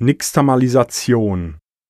Nixtamalisation.